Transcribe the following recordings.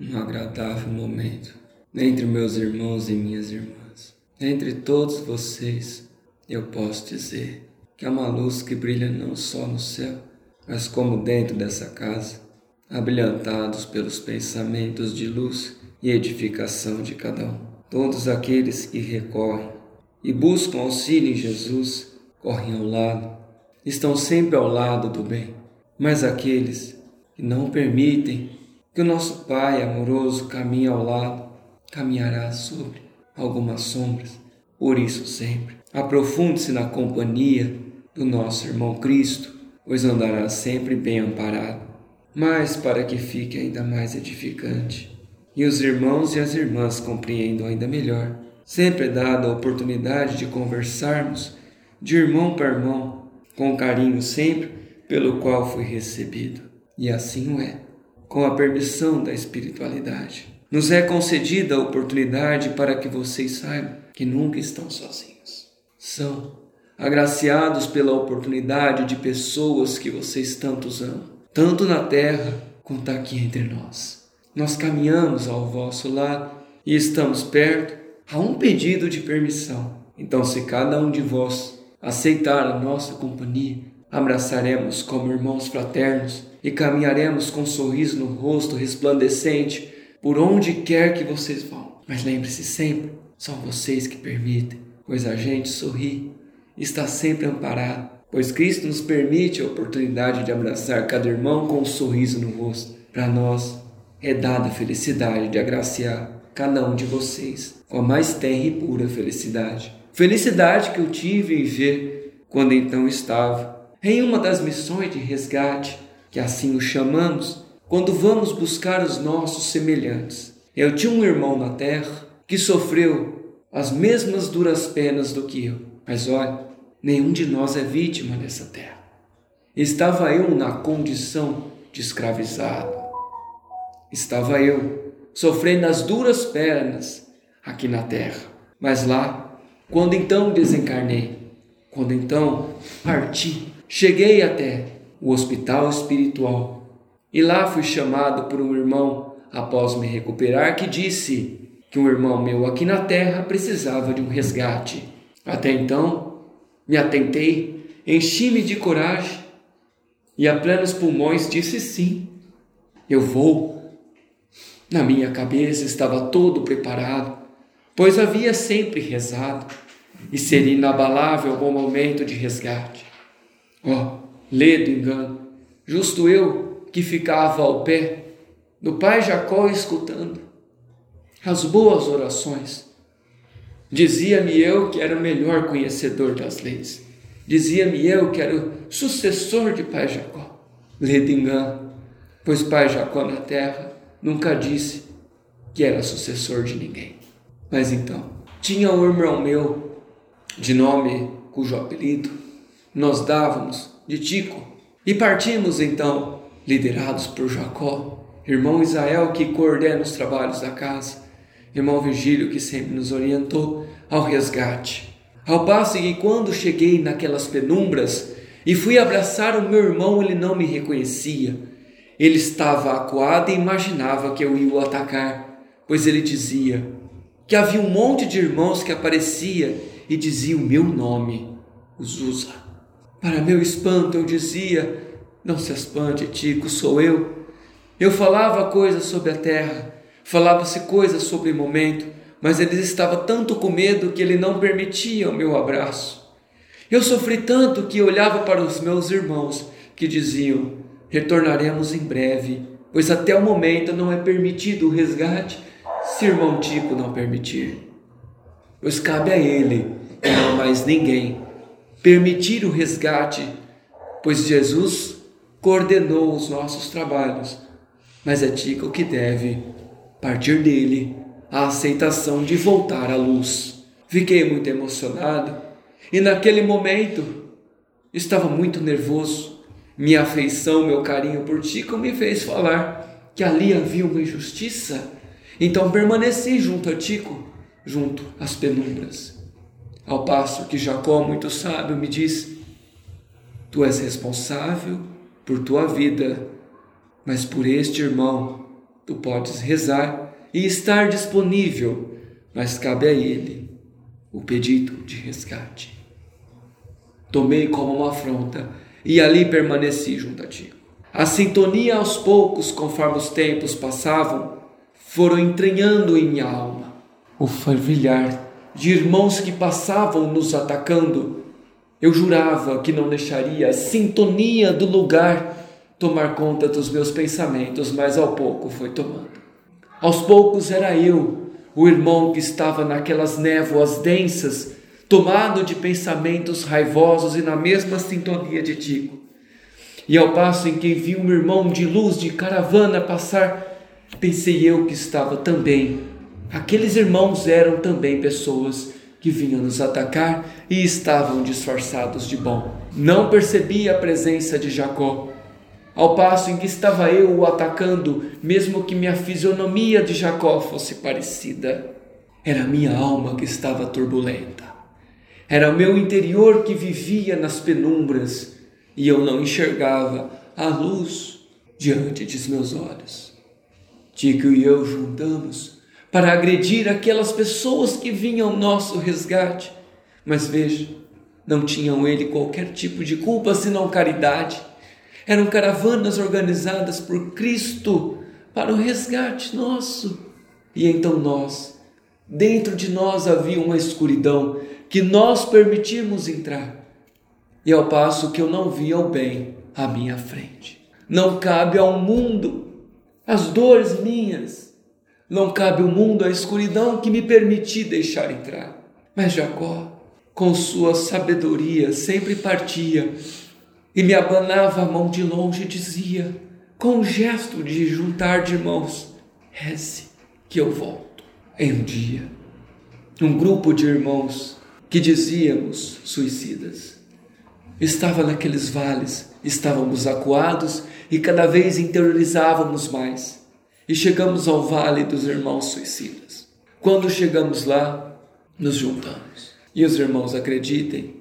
um agradável momento entre meus irmãos e minhas irmãs. Entre todos vocês, eu posso dizer que há uma luz que brilha não só no céu, mas como dentro dessa casa, abrilhantados pelos pensamentos de luz e edificação de cada um. Todos aqueles que recorrem e buscam auxílio em Jesus correm ao lado, estão sempre ao lado do bem. Mas aqueles que não permitem que o nosso Pai amoroso caminhe ao lado, caminhará sobre algumas sombras. Por isso, sempre, aprofunde-se na companhia do nosso irmão Cristo, pois andará sempre bem amparado. Mas para que fique ainda mais edificante e os irmãos e as irmãs compreendam ainda melhor, sempre é dada a oportunidade de conversarmos de irmão para irmão, com carinho sempre pelo qual fui recebido. E assim o é com a permissão da espiritualidade. Nos é concedida a oportunidade para que vocês saibam que nunca estão sozinhos. São agraciados pela oportunidade de pessoas que vocês tantos amam, tanto na terra quanto aqui entre nós. Nós caminhamos ao vosso lado e estamos perto a um pedido de permissão. Então, se cada um de vós aceitar a nossa companhia, abraçaremos como irmãos fraternos e caminharemos com um sorriso no rosto resplandecente por onde quer que vocês vão. Mas lembre-se sempre, são vocês que permitem, pois a gente sorri e está sempre amparado, pois Cristo nos permite a oportunidade de abraçar cada irmão com um sorriso no rosto. Para nós é dada a felicidade de agraciar cada um de vocês com a mais tenra e pura felicidade. Felicidade que eu tive em ver quando então estava em uma das missões de resgate que assim o chamamos, quando vamos buscar os nossos semelhantes. Eu tinha um irmão na terra que sofreu as mesmas duras penas do que eu, mas olha, nenhum de nós é vítima nessa terra. Estava eu na condição de escravizado. Estava eu sofrendo as duras penas aqui na terra. Mas lá, quando então desencarnei, quando então parti, cheguei até o hospital espiritual. E lá fui chamado por um irmão, após me recuperar, que disse que um irmão meu aqui na terra precisava de um resgate. Até então, me atentei, enchi-me de coragem e a plenos pulmões disse sim, eu vou. Na minha cabeça estava todo preparado, pois havia sempre rezado e seria inabalável o momento de resgate. Oh, ledo engano. Justo eu que ficava ao pé do pai Jacó escutando as boas orações. Dizia-me eu que era o melhor conhecedor das leis. Dizia-me eu que era o sucessor de pai Jacó. Ledo engano, pois pai Jacó na terra nunca disse que era sucessor de ninguém. Mas então, tinha um irmão meu, de nome cujo apelido nós dávamos de Tico. E partimos então, liderados por Jacó, irmão Israel que coordena os trabalhos da casa, irmão Vigílio que sempre nos orientou ao resgate. Ao passo que quando cheguei naquelas penumbras e fui abraçar o meu irmão, ele não me reconhecia. Ele estava acuado e imaginava que eu ia o atacar, pois ele dizia que havia um monte de irmãos que aparecia e dizia o meu nome, Uzusa. Para meu espanto, eu dizia: Não se espante, Tico, sou eu. Eu falava coisas sobre a terra, falava-se coisas sobre o momento, mas ele estava tanto com medo que ele não permitia o meu abraço. Eu sofri tanto que olhava para os meus irmãos que diziam: Retornaremos em breve, pois até o momento não é permitido o resgate se irmão Tico não permitir. Pois cabe a ele e não mais ninguém permitir o resgate, pois Jesus coordenou os nossos trabalhos, mas é Tico que deve partir dele a aceitação de voltar à luz. Fiquei muito emocionado e naquele momento estava muito nervoso. Minha afeição, meu carinho por Tico me fez falar que ali havia uma injustiça. Então permaneci junto a Tico, junto às penumbras. Ao passo que Jacó, muito sábio, me diz: Tu és responsável por tua vida, mas por este irmão Tu podes rezar e estar disponível, mas cabe a ele o pedido de resgate. Tomei como uma afronta e ali permaneci junto a ti. A sintonia aos poucos, conforme os tempos passavam, foram entranhando em minha alma. O fervilhar de irmãos que passavam nos atacando. Eu jurava que não deixaria a sintonia do lugar tomar conta dos meus pensamentos, mas ao pouco foi tomando. Aos poucos era eu, o irmão que estava naquelas névoas densas, tomado de pensamentos raivosos e na mesma sintonia de Tico. E ao passo em que vi um irmão de luz de caravana passar, pensei eu que estava também. Aqueles irmãos eram também pessoas que vinham nos atacar e estavam disfarçados de bom. Não percebi a presença de Jacó. Ao passo em que estava eu o atacando, mesmo que minha fisionomia de Jacó fosse parecida, era minha alma que estava turbulenta. Era o meu interior que vivia nas penumbras e eu não enxergava a luz diante de meus olhos. Tico e eu juntamos para agredir aquelas pessoas que vinham ao nosso resgate, mas veja, não tinham ele qualquer tipo de culpa senão caridade. Eram caravanas organizadas por Cristo para o resgate nosso. E então nós, dentro de nós havia uma escuridão que nós permitimos entrar e ao passo que eu não via o bem à minha frente. Não cabe ao mundo as dores minhas, não cabe ao mundo a escuridão que me permiti deixar entrar. Mas Jacó, com sua sabedoria, sempre partia e me abanava a mão de longe e dizia, com um gesto de juntar de mãos: Reze, que eu volto. Em um dia, um grupo de irmãos que dizíamos suicidas estava naqueles vales, estávamos acuados e cada vez interiorizávamos mais. E chegamos ao vale dos irmãos suicidas. Quando chegamos lá, nos juntamos. E os irmãos acreditem,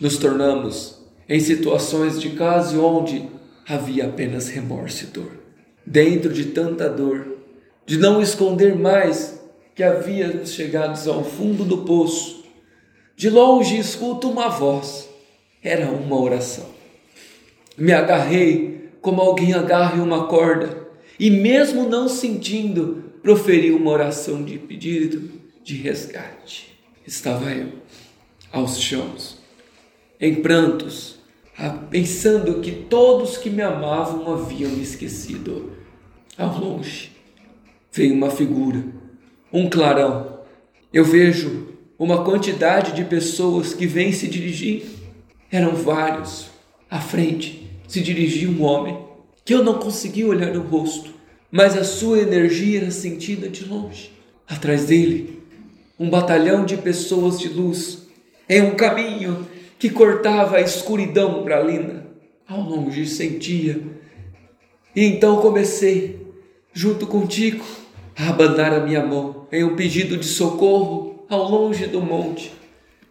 nos tornamos em situações de caso onde havia apenas remorso e dor. Dentro de tanta dor, de não esconder mais que havíamos chegado ao fundo do poço, de longe escuto uma voz era uma oração. Me agarrei como alguém agarra uma corda e, mesmo não sentindo, proferi uma oração de pedido de resgate. Estava eu, aos chãos, em prantos, pensando que todos que me amavam haviam me esquecido. Ao longe, veio uma figura, um clarão. Eu vejo uma quantidade de pessoas que vêm se dirigindo eram vários. À frente se dirigia um homem que eu não conseguia olhar no rosto, mas a sua energia era sentida de longe. Atrás dele, um batalhão de pessoas de luz em um caminho que cortava a escuridão umbralina. Ao longe sentia. E então comecei, junto contigo, a abanar a minha mão em um pedido de socorro ao longe do monte.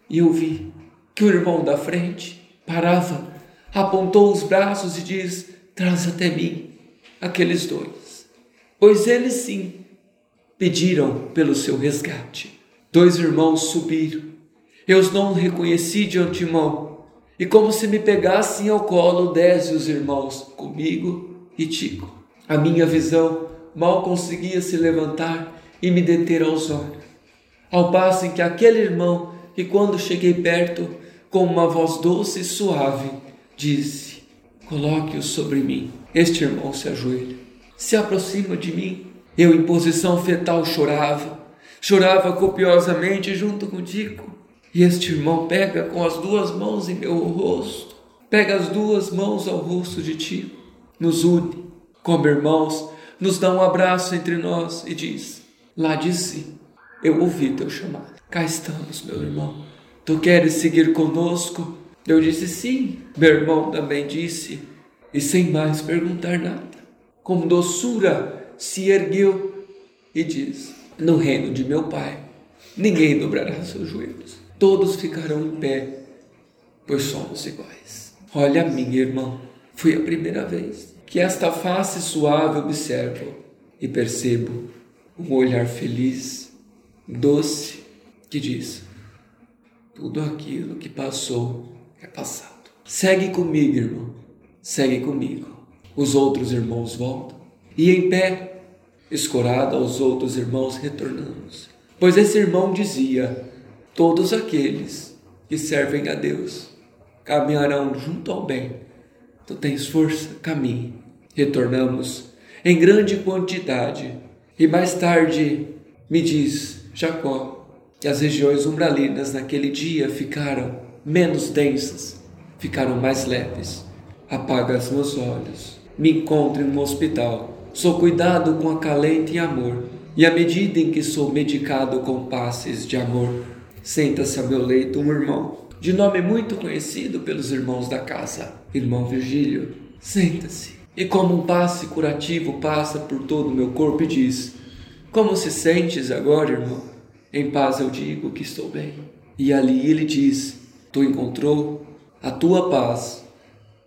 E eu vi que o irmão da frente parava, apontou os braços e diz: Traz até mim aqueles dois. Pois eles sim pediram pelo seu resgate. Dois irmãos subiram. Eu os não reconheci de antemão. E como se me pegassem ao colo, desce os irmãos comigo e Tico. A minha visão mal conseguia se levantar e me deter aos olhos. Ao passo em que aquele irmão, que quando cheguei perto, com uma voz doce e suave, disse: Coloque-o sobre mim. Este irmão se ajoelha, se aproxima de mim. Eu, em posição fetal, chorava, chorava copiosamente junto contigo. E este irmão pega com as duas mãos em meu rosto, pega as duas mãos ao rosto de ti, nos une como irmãos, nos dá um abraço entre nós e diz: Lá disse, eu ouvi teu chamado. Cá estamos, meu irmão. Tu queres seguir conosco? Eu disse sim. Meu irmão também disse, e sem mais perguntar nada, com doçura se ergueu e diz: No reino de meu Pai, ninguém dobrará seus joelhos, todos ficarão em pé, pois somos iguais. Olha, minha irmã, foi a primeira vez que esta face suave observo e percebo um olhar feliz, doce, que diz: tudo aquilo que passou é passado. Segue comigo, irmão. Segue comigo. Os outros irmãos voltam e em pé, escorado aos outros irmãos, retornamos. Pois esse irmão dizia: Todos aqueles que servem a Deus caminharão junto ao bem. Tu tens força, caminhe. Retornamos em grande quantidade. E mais tarde me diz Jacó que as regiões umbralinas naquele dia ficaram menos densas, ficaram mais leves. Apaga os meus olhos, me encontro em um hospital, sou cuidado com acalento e amor, e à medida em que sou medicado com passes de amor, senta-se ao meu leito um irmão, de nome muito conhecido pelos irmãos da casa, irmão Virgílio. Senta-se, e como um passe curativo passa por todo o meu corpo e diz: Como se sentes agora, irmão? Em paz eu digo que estou bem. E ali ele diz: Tu encontrou a tua paz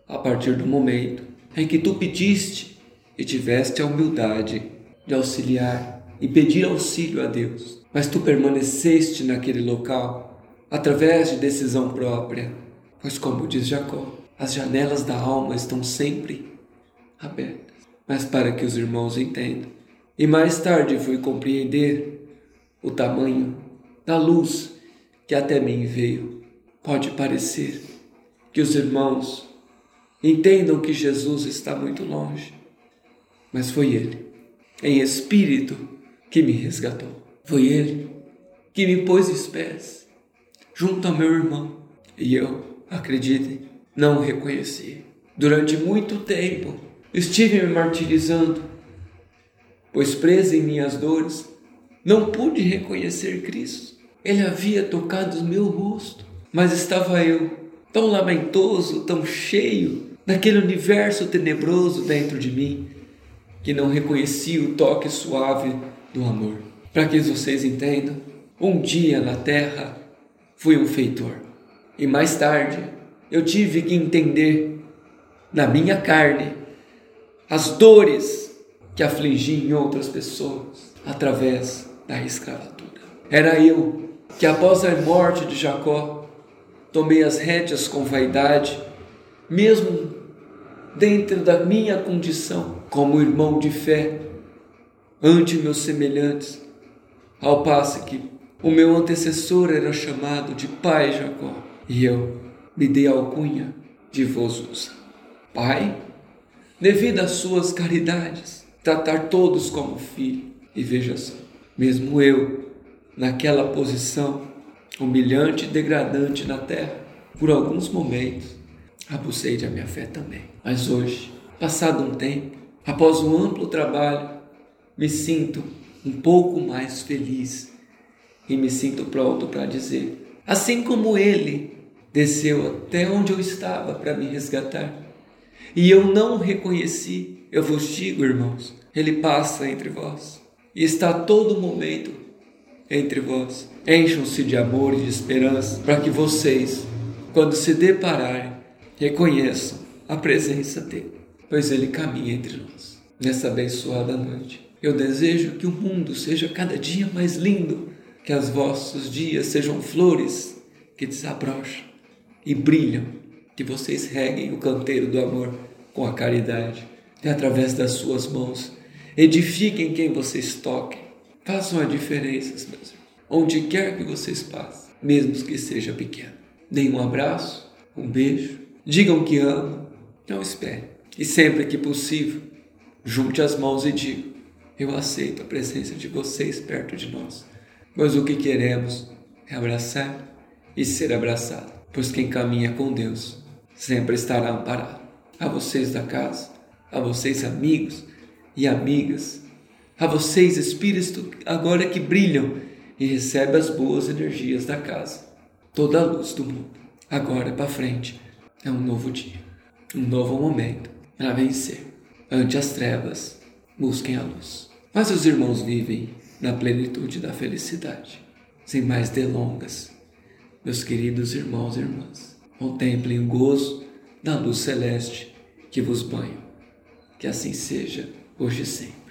a partir do momento em que tu pediste e tiveste a humildade de auxiliar e pedir auxílio a Deus, mas tu permaneceste naquele local através de decisão própria, pois, como diz Jacó, as janelas da alma estão sempre abertas. Mas para que os irmãos entendam, e mais tarde fui compreender o tamanho da luz que até mim veio. Pode parecer que os irmãos Entendam que Jesus está muito longe, mas foi Ele, em espírito, que me resgatou. Foi Ele que me pôs os pés junto ao meu irmão e eu, acreditem, não o reconheci. Durante muito tempo estive me martirizando, pois preso em minhas dores, não pude reconhecer Cristo. Ele havia tocado o meu rosto, mas estava eu tão lamentoso, tão cheio naquele universo tenebroso dentro de mim, que não reconhecia o toque suave do amor. Para que vocês entendam, um dia na terra fui um feitor, e mais tarde eu tive que entender na minha carne as dores que afligiam outras pessoas através da escravatura. Era eu que, após a morte de Jacó, tomei as rédeas com vaidade, mesmo dentro da minha condição como irmão de fé ante meus semelhantes, ao passo que o meu antecessor era chamado de Pai Jacó e eu me dei alcunha de Vosusa. Pai, devido às suas caridades, tratar todos como filho. E veja só, mesmo eu, naquela posição humilhante e degradante na terra, por alguns momentos, abusei da minha fé também. Mas hoje, passado um tempo, após um amplo trabalho, me sinto um pouco mais feliz e me sinto pronto para dizer: assim como ele desceu até onde eu estava para me resgatar, e eu não o reconheci, eu vos digo, irmãos, ele passa entre vós e está a todo momento entre vós. Encham-se de amor e de esperança para que vocês, quando se depararem reconheçam a presença dele, pois ele caminha entre nós. Nessa abençoada noite, eu desejo que o mundo seja cada dia mais lindo, que os vossos dias sejam flores que desabrocham e brilham, que vocês reguem o canteiro do amor com a caridade e através das suas mãos edifiquem quem vocês toquem. Façam a diferença, meus irmãos, onde quer que vocês passem, mesmo que seja pequeno. Deem um abraço, um beijo, Digam que amam, não espere. E sempre que possível, junte as mãos e diga: Eu aceito a presença de vocês perto de nós, pois o que queremos é abraçar e ser abraçado, pois quem caminha com Deus sempre estará amparado. A vocês da casa, a vocês amigos e amigas, a vocês espíritos agora que brilham e recebem as boas energias da casa, toda a luz do mundo, agora para frente é um novo dia, um novo momento para vencer. Ante as trevas, busquem a luz. Mas os irmãos vivem na plenitude da felicidade. Sem mais delongas, meus queridos irmãos e irmãs, contemplem o gozo da luz celeste que vos banha. Que assim seja, hoje e sempre.